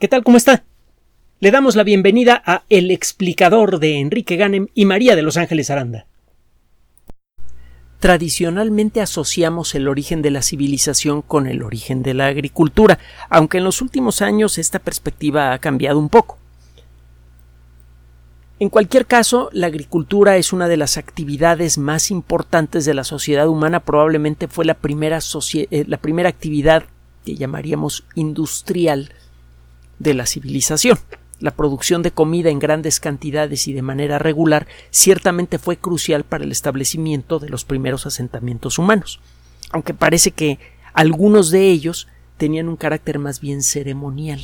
¿Qué tal? ¿Cómo está? Le damos la bienvenida a El explicador de Enrique Ganem y María de Los Ángeles Aranda. Tradicionalmente asociamos el origen de la civilización con el origen de la agricultura, aunque en los últimos años esta perspectiva ha cambiado un poco. En cualquier caso, la agricultura es una de las actividades más importantes de la sociedad humana, probablemente fue la primera, eh, la primera actividad que llamaríamos industrial de la civilización. La producción de comida en grandes cantidades y de manera regular ciertamente fue crucial para el establecimiento de los primeros asentamientos humanos, aunque parece que algunos de ellos tenían un carácter más bien ceremonial.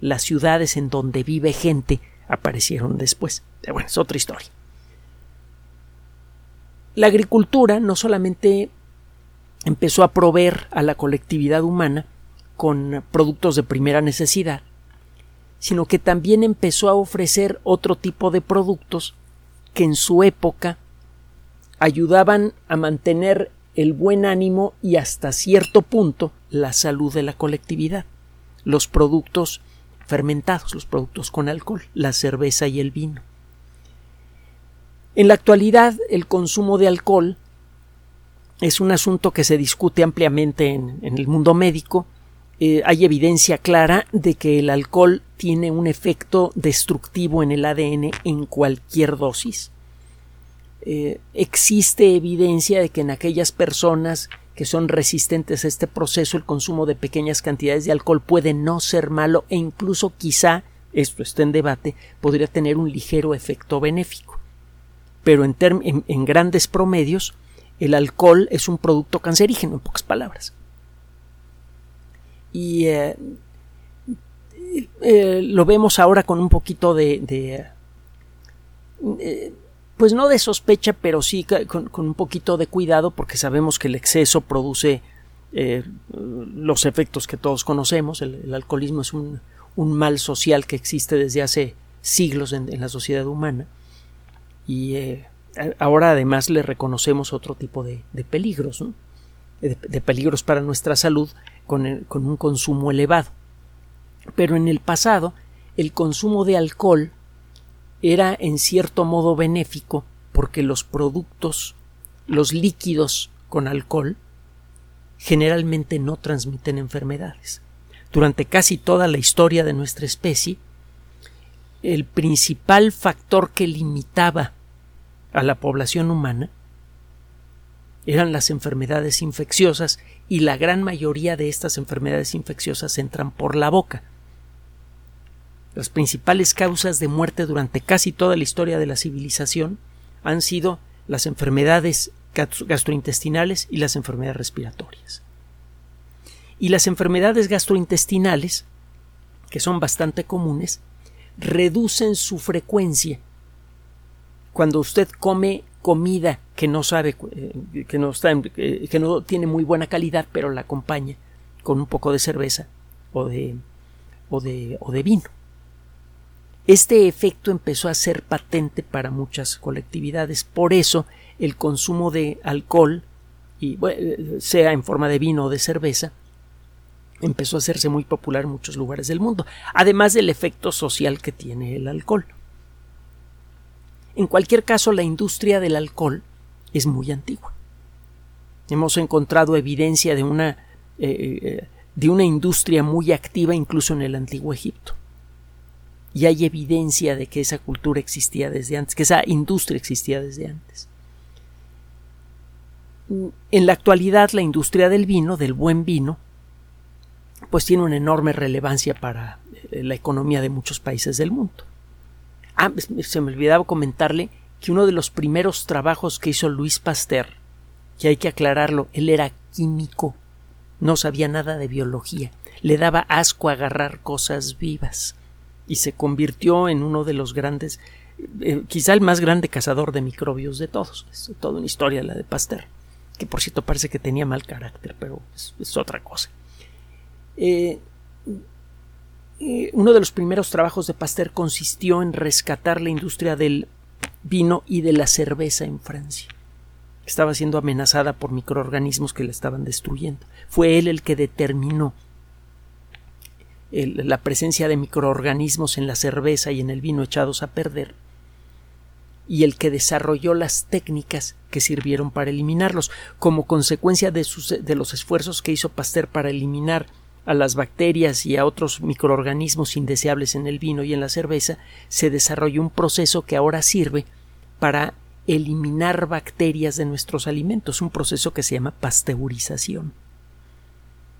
Las ciudades en donde vive gente aparecieron después. Bueno, es otra historia. La agricultura no solamente empezó a proveer a la colectividad humana con productos de primera necesidad, sino que también empezó a ofrecer otro tipo de productos que en su época ayudaban a mantener el buen ánimo y hasta cierto punto la salud de la colectividad. Los productos fermentados, los productos con alcohol, la cerveza y el vino. En la actualidad, el consumo de alcohol es un asunto que se discute ampliamente en, el mundo médico eh, hay evidencia clara de que el alcohol tiene un efecto destructivo en el ADN en cualquier dosis. Eh, existe evidencia de que en aquellas personas que son resistentes a este proceso el consumo de pequeñas cantidades de alcohol puede no ser malo e incluso quizá, esto está en debate, podría tener un ligero efecto benéfico. Pero en, en grandes promedios, el alcohol es un producto cancerígeno, en pocas palabras y eh, eh, lo vemos ahora con un poquito de, eh, pues no de sospecha, pero sí con, un poquito de cuidado porque sabemos que el exceso produce los efectos que todos conocemos. El, alcoholismo es un, mal social que existe desde hace siglos en, la sociedad humana y ahora además le reconocemos otro tipo de, peligros, de peligros para nuestra salud con, un consumo elevado. Pero en el pasado el consumo de alcohol era en cierto modo benéfico porque los productos, los líquidos con alcohol, generalmente no transmiten enfermedades. Durante casi toda la historia de nuestra especie, el principal factor que limitaba a la población humana eran las enfermedades infecciosas y la gran mayoría de estas enfermedades infecciosas entran por la boca. Las principales causas de muerte durante casi toda la historia de la civilización han sido las enfermedades gastrointestinales y las enfermedades respiratorias. Y las enfermedades gastrointestinales, que son bastante comunes, reducen su frecuencia cuando usted come comida que no sabe, eh, que no, está eh, que no tiene muy buena calidad, pero la acompaña con un poco de cerveza o de, o de, o de vino. Este efecto empezó a ser patente para muchas colectividades. Por eso el consumo de alcohol, y, sea en forma de vino o de cerveza, empezó a hacerse muy popular en muchos lugares del mundo, además del efecto social que tiene el alcohol. En cualquier caso, la industria del alcohol es muy antigua. Hemos encontrado evidencia de una, eh, eh, de una industria muy activa incluso en el antiguo Egipto. Y hay evidencia de que esa cultura existía desde antes, que esa industria existía desde antes. En la actualidad, la industria del vino, del buen vino, pues tiene una enorme relevancia para eh, la economía de muchos países del mundo. Ah, se me olvidaba comentarle que uno de los primeros trabajos que hizo Luis Pasteur, que hay que aclararlo, él era químico, no sabía nada de biología, le daba asco agarrar cosas vivas y se convirtió en uno de los grandes, eh, quizá el más grande cazador de microbios de todos. Es toda una historia la de Pasteur, que por cierto parece que tenía mal carácter, pero es, otra cosa. Eh, uno de los primeros trabajos de Pasteur consistió en rescatar la industria del vino y de la cerveza en Francia. Estaba siendo amenazada por microorganismos que la estaban destruyendo. Fue él el que determinó la presencia de microorganismos en la cerveza y en el vino echados a perder, y el que desarrolló las técnicas que sirvieron para eliminarlos. Como consecuencia de, de los esfuerzos que hizo Pasteur para eliminar a las bacterias y a otros microorganismos indeseables en el vino y en la cerveza, se desarrolló un proceso que ahora sirve para eliminar bacterias de nuestros alimentos, un proceso que se llama pasteurización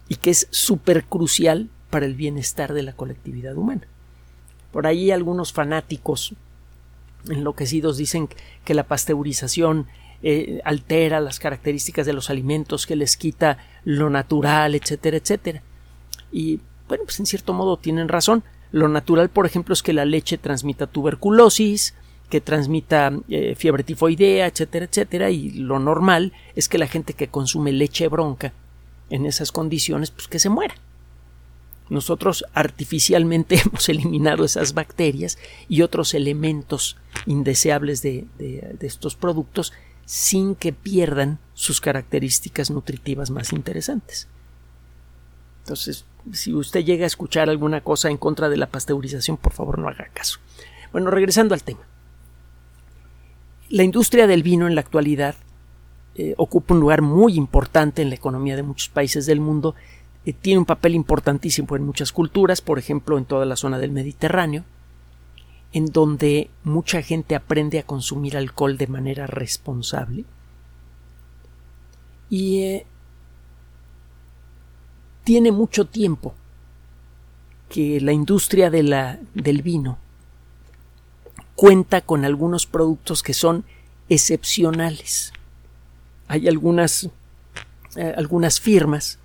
y que es súper crucial para el bienestar de la colectividad humana. Por ahí algunos fanáticos enloquecidos dicen que la pasteurización eh, altera las características de los alimentos, que les quita lo natural, etcétera, etcétera. Y bueno, pues en cierto modo tienen razón. Lo natural, por ejemplo, es que la leche transmita tuberculosis, que transmita eh, fiebre tifoidea, etcétera, etcétera, y lo normal es que la gente que consume leche bronca en esas condiciones, pues que se muera. Nosotros artificialmente hemos eliminado esas bacterias y otros elementos indeseables de, de estos productos sin que pierdan sus características nutritivas más interesantes. Entonces, si usted llega a escuchar alguna cosa en contra de la pasteurización, por favor no haga caso. Bueno, regresando al tema. La industria del vino en la actualidad eh, ocupa un lugar muy importante en la economía de muchos países del mundo, eh, tiene un papel importantísimo en muchas culturas, por ejemplo en toda la zona del Mediterráneo, en donde mucha gente aprende a consumir alcohol de manera responsable. Y eh, tiene mucho tiempo que la industria del vino cuenta con algunos productos que son excepcionales. Hay algunas, eh, algunas firmas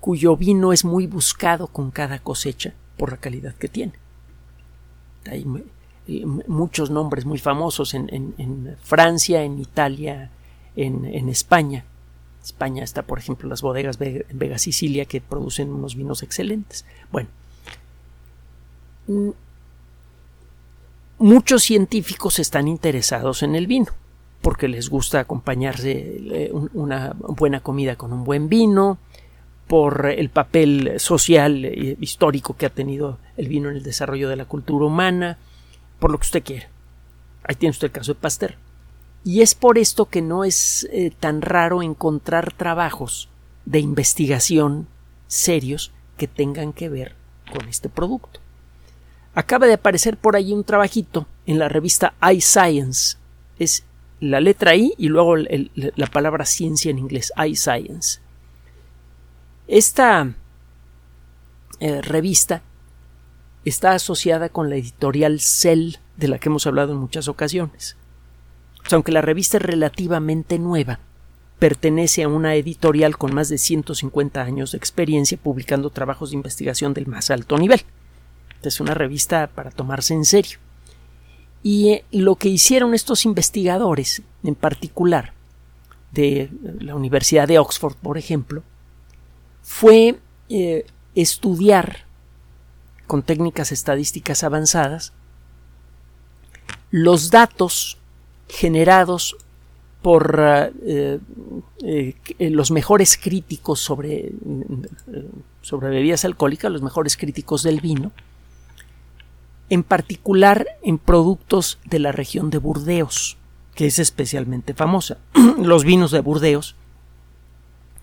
cuyo vino es muy buscado con cada cosecha por la calidad que tiene. Hay eh, muchos nombres muy famosos en, Francia, en Italia, en, España. España está, por ejemplo, las bodegas Vega Sicilia que producen unos vinos excelentes. Bueno, muchos científicos están interesados en el vino porque les gusta acompañarse eh, una buena comida con un buen vino, por el papel social e histórico que ha tenido el vino en el desarrollo de la cultura humana, por lo que usted quiera. Ahí tiene usted el caso de Pasteur. Y es por esto que no es eh, tan raro encontrar trabajos de investigación serios que tengan que ver con este producto. Acaba de aparecer por allí un trabajito en la revista iScience. Es la letra I y luego la palabra ciencia en inglés, iScience. Esta eh, revista está asociada con la editorial Cell, de la que hemos hablado en muchas ocasiones. Aunque la revista es relativamente nueva, pertenece a una editorial con más de 150 años de experiencia publicando trabajos de investigación del más alto nivel. Es una revista para tomarse en serio. Y eh, lo que hicieron estos investigadores, en particular de la Universidad de Oxford, por ejemplo, fue eh, estudiar con técnicas estadísticas avanzadas los datos generados por eh, los mejores críticos sobre, sobre bebidas alcohólicas, los mejores críticos del vino, en particular en productos de la región de Burdeos, que es especialmente famosa. los vinos de Burdeos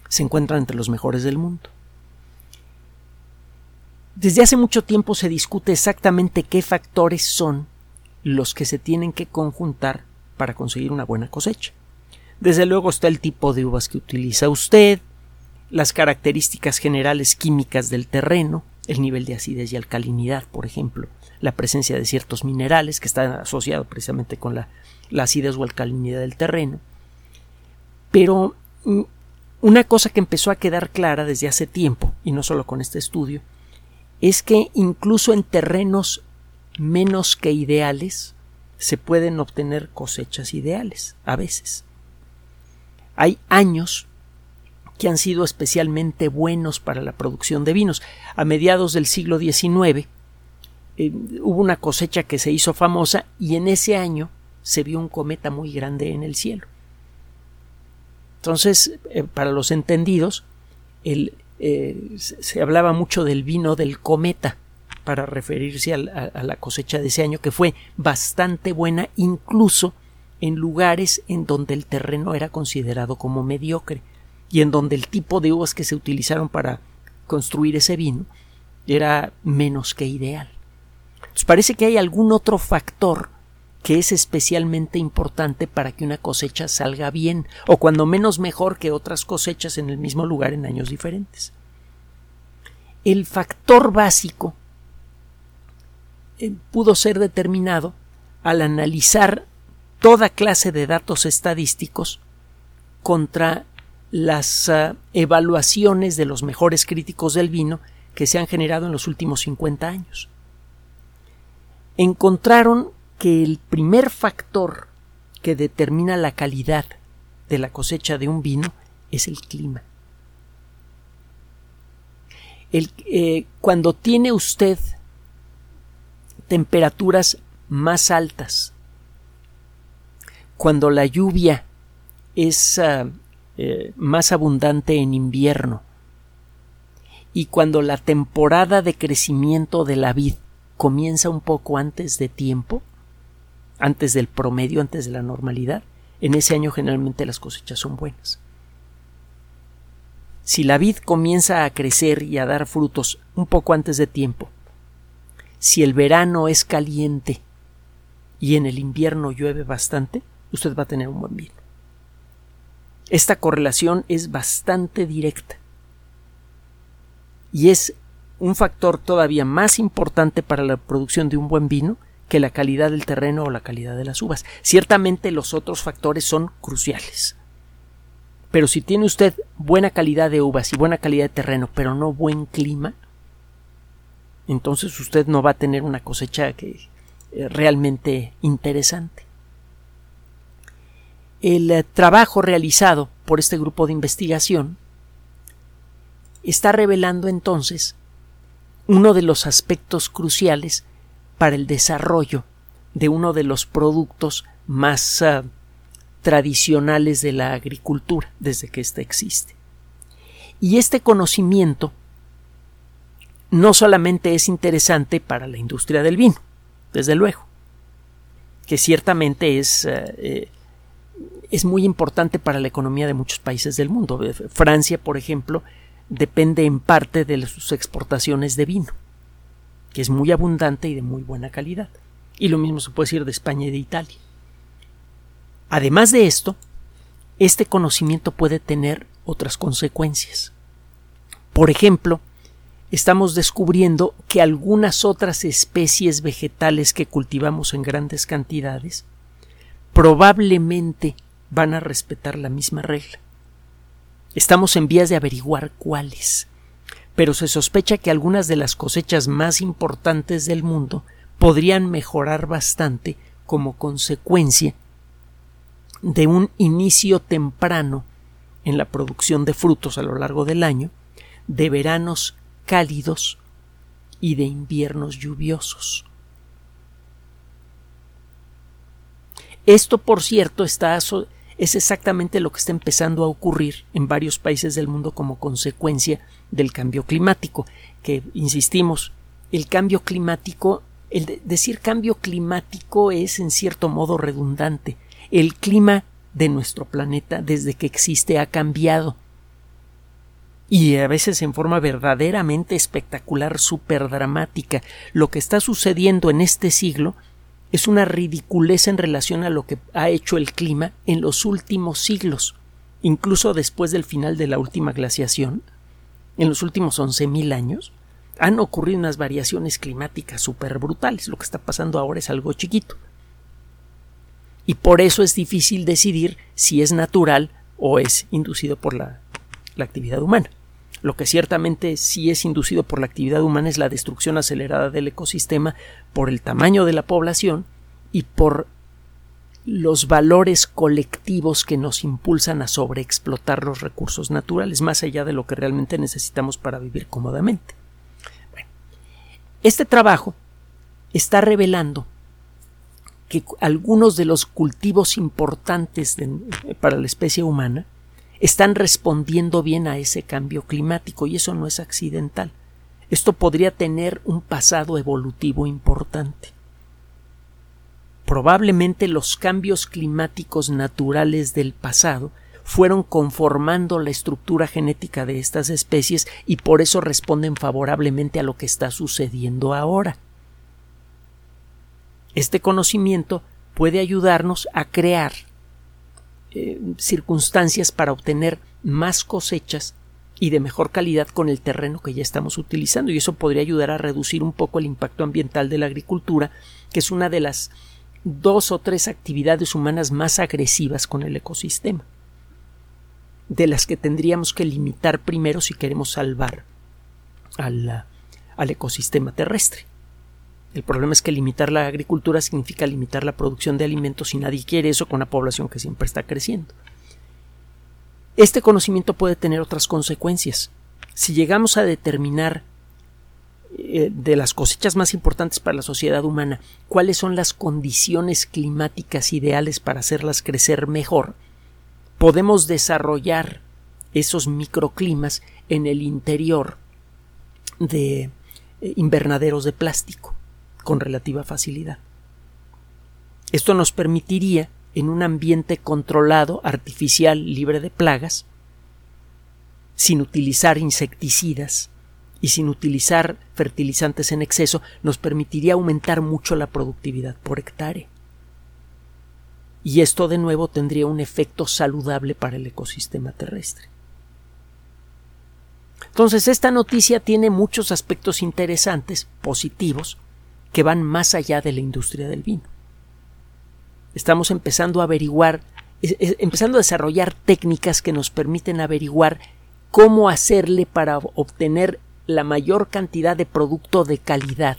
se encuentran entre los mejores del mundo. Desde hace mucho tiempo se discute exactamente qué factores son los que se tienen que conjuntar para conseguir una buena cosecha. Desde luego está el tipo de uvas que utiliza usted, las características generales químicas del terreno, el nivel de acidez y alcalinidad, por ejemplo, la presencia de ciertos minerales que están asociados precisamente con la, acidez o alcalinidad del terreno. Pero mm, una cosa que empezó a quedar clara desde hace tiempo, y no solo con este estudio, es que incluso en terrenos menos que ideales se pueden obtener cosechas ideales, a veces. Hay años que han sido especialmente buenos para la producción de vinos. A mediados del siglo XIX eh, hubo una cosecha que se hizo famosa y en ese año se vio un cometa muy grande en el cielo. Entonces, eh, para los entendidos, eh, se hablaba mucho del vino del cometa para referirse a, la cosecha de ese año, que fue bastante buena, incluso en lugares en donde el terreno era considerado como mediocre y en donde el tipo de uvas que se utilizaron para construir ese vino era menos que ideal. Parece que hay algún otro factor que es especialmente importante para que una cosecha salga bien, o cuando menos mejor que otras cosechas en el mismo lugar en años diferentes. El factor básico eh, pudo ser determinado al analizar toda clase de datos estadísticos contra las ah, evaluaciones de los mejores críticos del vino que se han generado en los últimos 50 años. Encontraron que el primer factor que determina la calidad de la cosecha de un vino es el clima. Eh, cuando tiene usted temperaturas más altas, cuando la lluvia es ah, eh, más abundante en invierno y cuando la temporada de crecimiento de la vid comienza un poco antes de tiempo, antes del promedio, antes de la normalidad, en ese año generalmente las cosechas son buenas. Si la vid comienza a crecer y a dar frutos un poco antes de tiempo, si el verano es caliente y en el invierno llueve bastante, usted va a tener un buen vino. Esta correlación es bastante directa y es un factor todavía más importante para la producción de un buen vino que la calidad del terreno o la calidad de las uvas. Ciertamente los otros factores son cruciales. Pero si tiene usted buena calidad de uvas y buena calidad de terreno, pero no buen clima, entonces usted no va a tener una cosecha que, eh, realmente interesante. El eh, trabajo realizado por este grupo de investigación está revelando entonces uno de los aspectos cruciales para el desarrollo de uno de los productos más ah, tradicionales de la agricultura desde que ésta existe. Y este conocimiento no solamente es interesante para la industria del vino, desde luego, que ciertamente es, ah, eh, es muy importante para la economía de muchos países del mundo. Francia, por ejemplo, depende en parte de sus exportaciones de vino que es muy abundante y de muy buena calidad. Y lo mismo se puede decir de España y de Italia. Además de esto, este conocimiento puede tener otras consecuencias. Por ejemplo, estamos descubriendo que algunas otras especies vegetales que cultivamos en grandes cantidades probablemente van a respetar la misma regla. Estamos en vías de averiguar cuáles pero se sospecha que algunas de las cosechas más importantes del mundo podrían mejorar bastante como consecuencia de un inicio temprano en la producción de frutos a lo largo del año, de veranos cálidos y de inviernos lluviosos. Esto, por cierto, está es exactamente lo que está empezando a ocurrir en varios países del mundo como consecuencia del cambio climático, que insistimos, el cambio climático, el decir cambio climático es en cierto modo redundante. El clima de nuestro planeta desde que existe ha cambiado. Y a veces en forma verdaderamente espectacular, súper dramática. Lo que está sucediendo en este siglo es una ridiculez en relación a lo que ha hecho el clima en los últimos siglos, incluso después del final de la última glaciación, en los últimos 11.000 años, han ocurrido unas variaciones climáticas súper brutales. Lo que está pasando ahora es algo chiquito. Y por eso es difícil decidir si es natural o es inducido por la, la actividad humana. Lo que ciertamente sí es inducido por la actividad humana es la destrucción acelerada del ecosistema por el tamaño de la población y por los valores colectivos que nos impulsan a sobreexplotar los recursos naturales, más allá de lo que realmente necesitamos para vivir cómodamente. este trabajo está revelando que algunos de los cultivos importantes para la especie humana están respondiendo bien a ese cambio climático y eso no es accidental. Esto podría tener un pasado evolutivo importante. Probablemente los cambios climáticos naturales del pasado fueron conformando la estructura genética de estas especies y por eso responden favorablemente a lo que está sucediendo ahora. Este conocimiento puede ayudarnos a crear eh, circunstancias para obtener más cosechas y de mejor calidad con el terreno que ya estamos utilizando y eso podría ayudar a reducir un poco el impacto ambiental de la agricultura, que es una de las dos o tres actividades humanas más agresivas con el ecosistema, de las que tendríamos que limitar primero si queremos salvar al, al ecosistema terrestre. El problema es que limitar la agricultura significa limitar la producción de alimentos y nadie quiere eso con una población que siempre está creciendo. Este conocimiento puede tener otras consecuencias. Si llegamos a determinar eh, de las cosechas más importantes para la sociedad humana cuáles son las condiciones climáticas ideales para hacerlas crecer mejor, podemos desarrollar esos microclimas en el interior de eh, invernaderos de plástico con relativa facilidad. Esto nos permitiría en un ambiente controlado, artificial, libre de plagas, sin utilizar insecticidas y sin utilizar fertilizantes en exceso, nos permitiría aumentar mucho la productividad por hectárea. Y esto de nuevo tendría un efecto saludable para el ecosistema terrestre. Entonces, esta noticia tiene muchos aspectos interesantes, positivos, que van más allá de la industria del vino estamos empezando a averiguar, empezando a desarrollar técnicas que nos permiten averiguar cómo hacerle para obtener la mayor cantidad de producto de calidad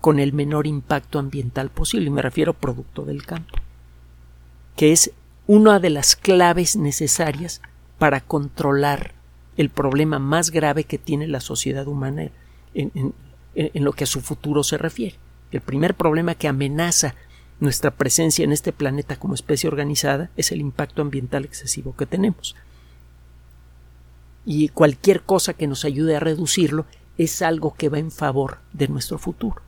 con el menor impacto ambiental posible. Y me refiero a producto del campo, que es una de las claves necesarias para controlar el problema más grave que tiene la sociedad humana en, lo que a su futuro se refiere. El primer problema que amenaza nuestra presencia en este planeta como especie organizada es el impacto ambiental excesivo que tenemos. Y cualquier cosa que nos ayude a reducirlo es algo que va en favor de nuestro futuro.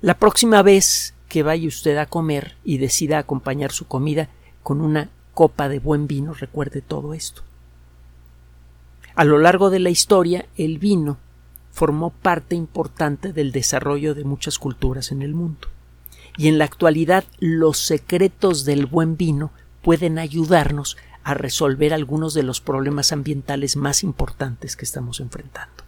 La próxima vez que vaya usted a comer y decida acompañar su comida con una copa de buen vino, recuerde todo esto. A lo largo de la historia, el vino formó parte importante del desarrollo de muchas culturas en el mundo y en la actualidad los secretos del buen vino pueden ayudarnos a resolver algunos de los problemas ambientales más importantes que estamos enfrentando.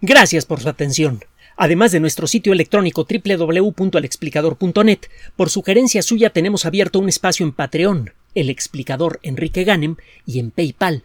Gracias por su atención. Además de nuestro sitio electrónico www.alexplicador.net, por sugerencia suya tenemos abierto un espacio en Patreon, el explicador Enrique Ganem, y en PayPal,